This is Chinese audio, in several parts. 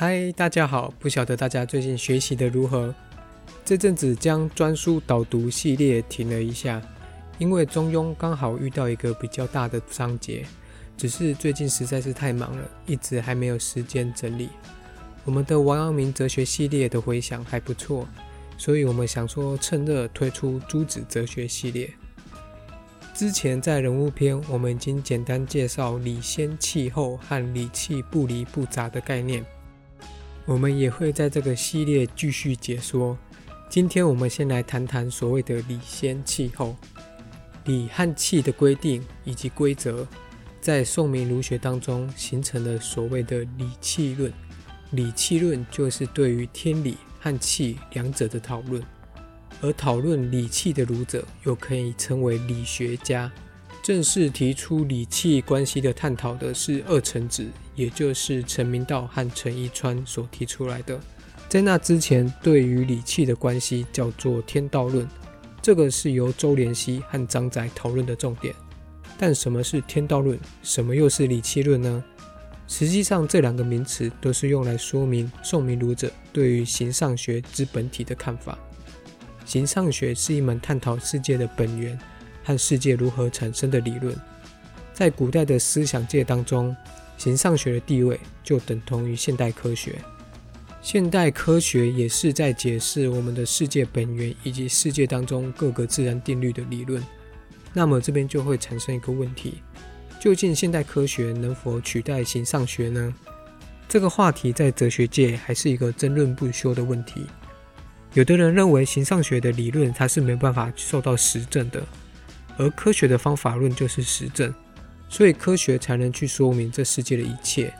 嗨，大家好！不晓得大家最近学习的如何？这阵子将专书导读系列停了一下，因为中庸刚好遇到一个比较大的章节，只是最近实在是太忙了，一直还没有时间整理。我们的王阳明哲学系列的回响还不错，所以我们想说趁热推出朱子哲学系列。之前在人物篇，我们已经简单介绍理先气后和理气不离不杂的概念。我们也会在这个系列继续解说。今天我们先来谈谈所谓的理先气后。理和气的规定以及规则，在宋明儒学当中形成了所谓的理气论。理气论就是对于天理和气两者的讨论。而讨论理气的儒者，又可以称为理学家。正式提出理气关系的探讨的是二程子，也就是陈明道和陈一川所提出来的。在那之前，对于理气的关系叫做天道论，这个是由周濂溪和张载讨论的重点。但什么是天道论？什么又是理气论呢？实际上，这两个名词都是用来说明宋明儒者对于形上学之本体的看法。形上学是一门探讨世界的本源和世界如何产生的理论。在古代的思想界当中，形上学的地位就等同于现代科学。现代科学也是在解释我们的世界本源以及世界当中各个自然定律的理论。那么这边就会产生一个问题：究竟现代科学能否取代形上学呢？这个话题在哲学界还是一个争论不休的问题。有的人认为形上学的理论它是没办法受到实证的，而科学的方法论就是实证，所以科学才能去说明这世界的一切。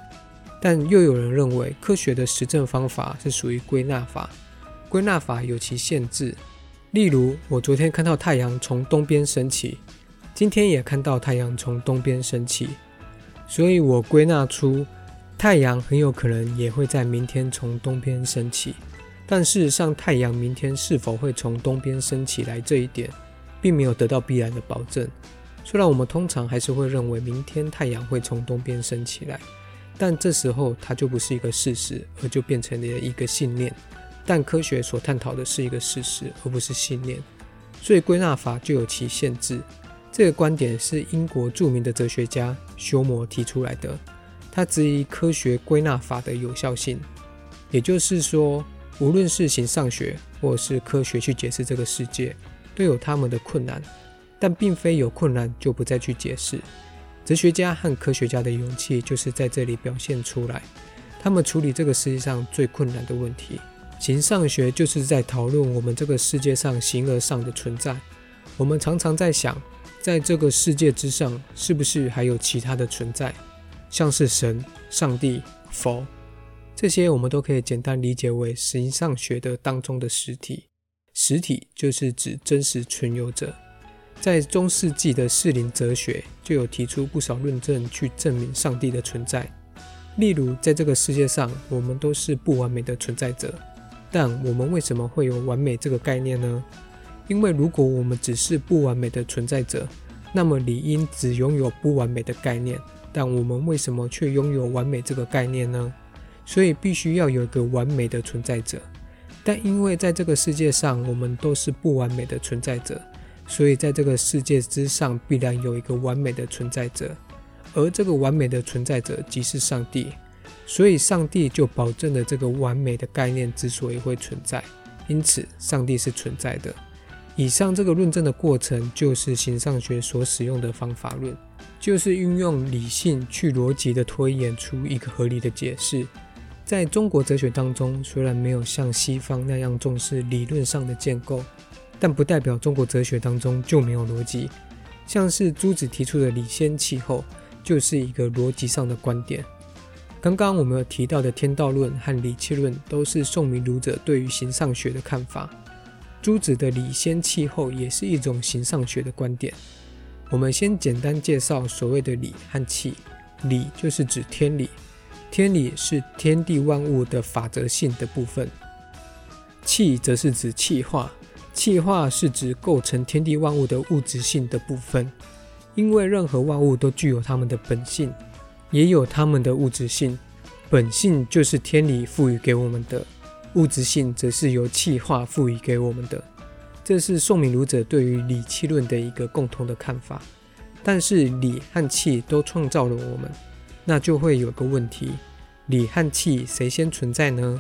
但又有人认为科学的实证方法是属于归纳法，归纳法有其限制。例如，我昨天看到太阳从东边升起，今天也看到太阳从东边升起，所以我归纳出太阳很有可能也会在明天从东边升起。但事实上，太阳明天是否会从东边升起来这一点，并没有得到必然的保证。虽然我们通常还是会认为明天太阳会从东边升起来，但这时候它就不是一个事实，而就变成了一个信念。但科学所探讨的是一个事实，而不是信念，所以归纳法就有其限制。这个观点是英国著名的哲学家休谟提出来的，他质疑科学归纳法的有效性，也就是说。无论是形上学或是科学去解释这个世界，都有他们的困难，但并非有困难就不再去解释。哲学家和科学家的勇气就是在这里表现出来。他们处理这个世界上最困难的问题。形上学就是在讨论我们这个世界上形而上的存在。我们常常在想，在这个世界之上，是不是还有其他的存在，像是神、上帝、佛？这些我们都可以简单理解为形上学的当中的实体。实体就是指真实存有者。在中世纪的士林哲学就有提出不少论证去证明上帝的存在。例如，在这个世界上，我们都是不完美的存在者。但我们为什么会有完美这个概念呢？因为如果我们只是不完美的存在者，那么理应只拥有不完美的概念。但我们为什么却拥有完美这个概念呢？所以必须要有一个完美的存在者，但因为在这个世界上我们都是不完美的存在者，所以在这个世界之上必然有一个完美的存在者，而这个完美的存在者即是上帝，所以上帝就保证了这个完美的概念之所以会存在，因此上帝是存在的。以上这个论证的过程就是形上学所使用的方法论，就是运用理性去逻辑的推演出一个合理的解释。在中国哲学当中，虽然没有像西方那样重视理论上的建构，但不代表中国哲学当中就没有逻辑。像是朱子提出的理先气候，就是一个逻辑上的观点。刚刚我们有提到的天道论和理气论，都是宋明儒者对于形上学的看法。朱子的理先气候也是一种形上学的观点。我们先简单介绍所谓的理和气。理就是指天理。天理是天地万物的法则性的部分，气则是指气化，气化是指构成天地万物的物质性的部分。因为任何万物都具有它们的本性，也有它们的物质性，本性就是天理赋予给我们的，物质性则是由气化赋予给我们的。这是宋明儒者对于理气论的一个共同的看法。但是理和气都创造了我们，那就会有个问题：理和气谁先存在呢？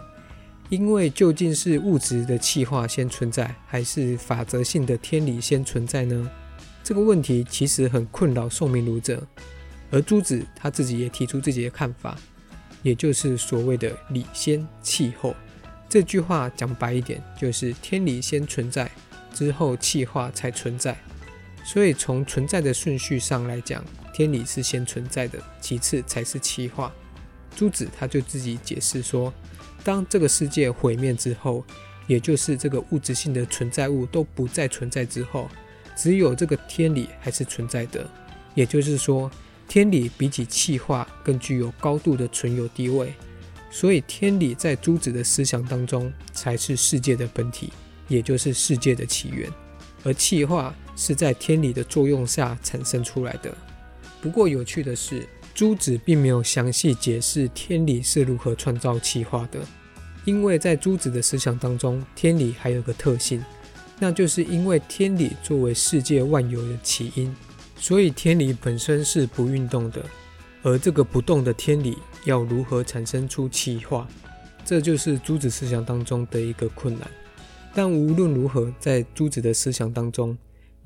因为究竟是物质的气化先存在，还是法则性的天理先存在呢？这个问题其实很困扰宋明儒者，而朱子他自己也提出自己的看法，也就是所谓的理先气后。这句话讲白一点，就是天理先存在。之后气化才存在，所以从存在的顺序上来讲，天理是先存在的，其次才是气化。朱子他就自己解释说，当这个世界毁灭之后，也就是这个物质性的存在物都不再存在之后，只有这个天理还是存在的。也就是说，天理比起气化更具有高度的存有地位，所以天理在朱子的思想当中才是世界的本体。也就是世界的起源，而气化是在天理的作用下产生出来的。不过有趣的是，朱子并没有详细解释天理是如何创造气化的，因为在朱子的思想当中，天理还有个特性，那就是因为天理作为世界万有的起因，所以天理本身是不运动的。而这个不动的天理要如何产生出气化，这就是朱子思想当中的一个困难。但无论如何，在朱子的思想当中，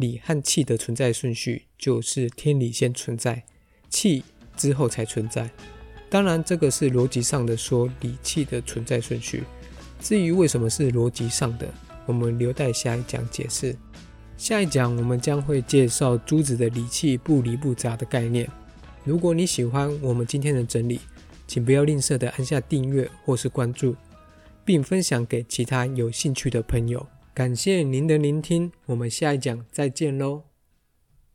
理和气的存在顺序就是天理先存在，气之后才存在。当然，这个是逻辑上的说理气的存在顺序。至于为什么是逻辑上的，我们留待下一讲解释。下一讲我们将会介绍朱子的理气不离不杂的概念。如果你喜欢我们今天的整理，请不要吝啬的按下订阅或是关注。并分享给其他有兴趣的朋友。感谢您的聆听，我们下一讲再见喽。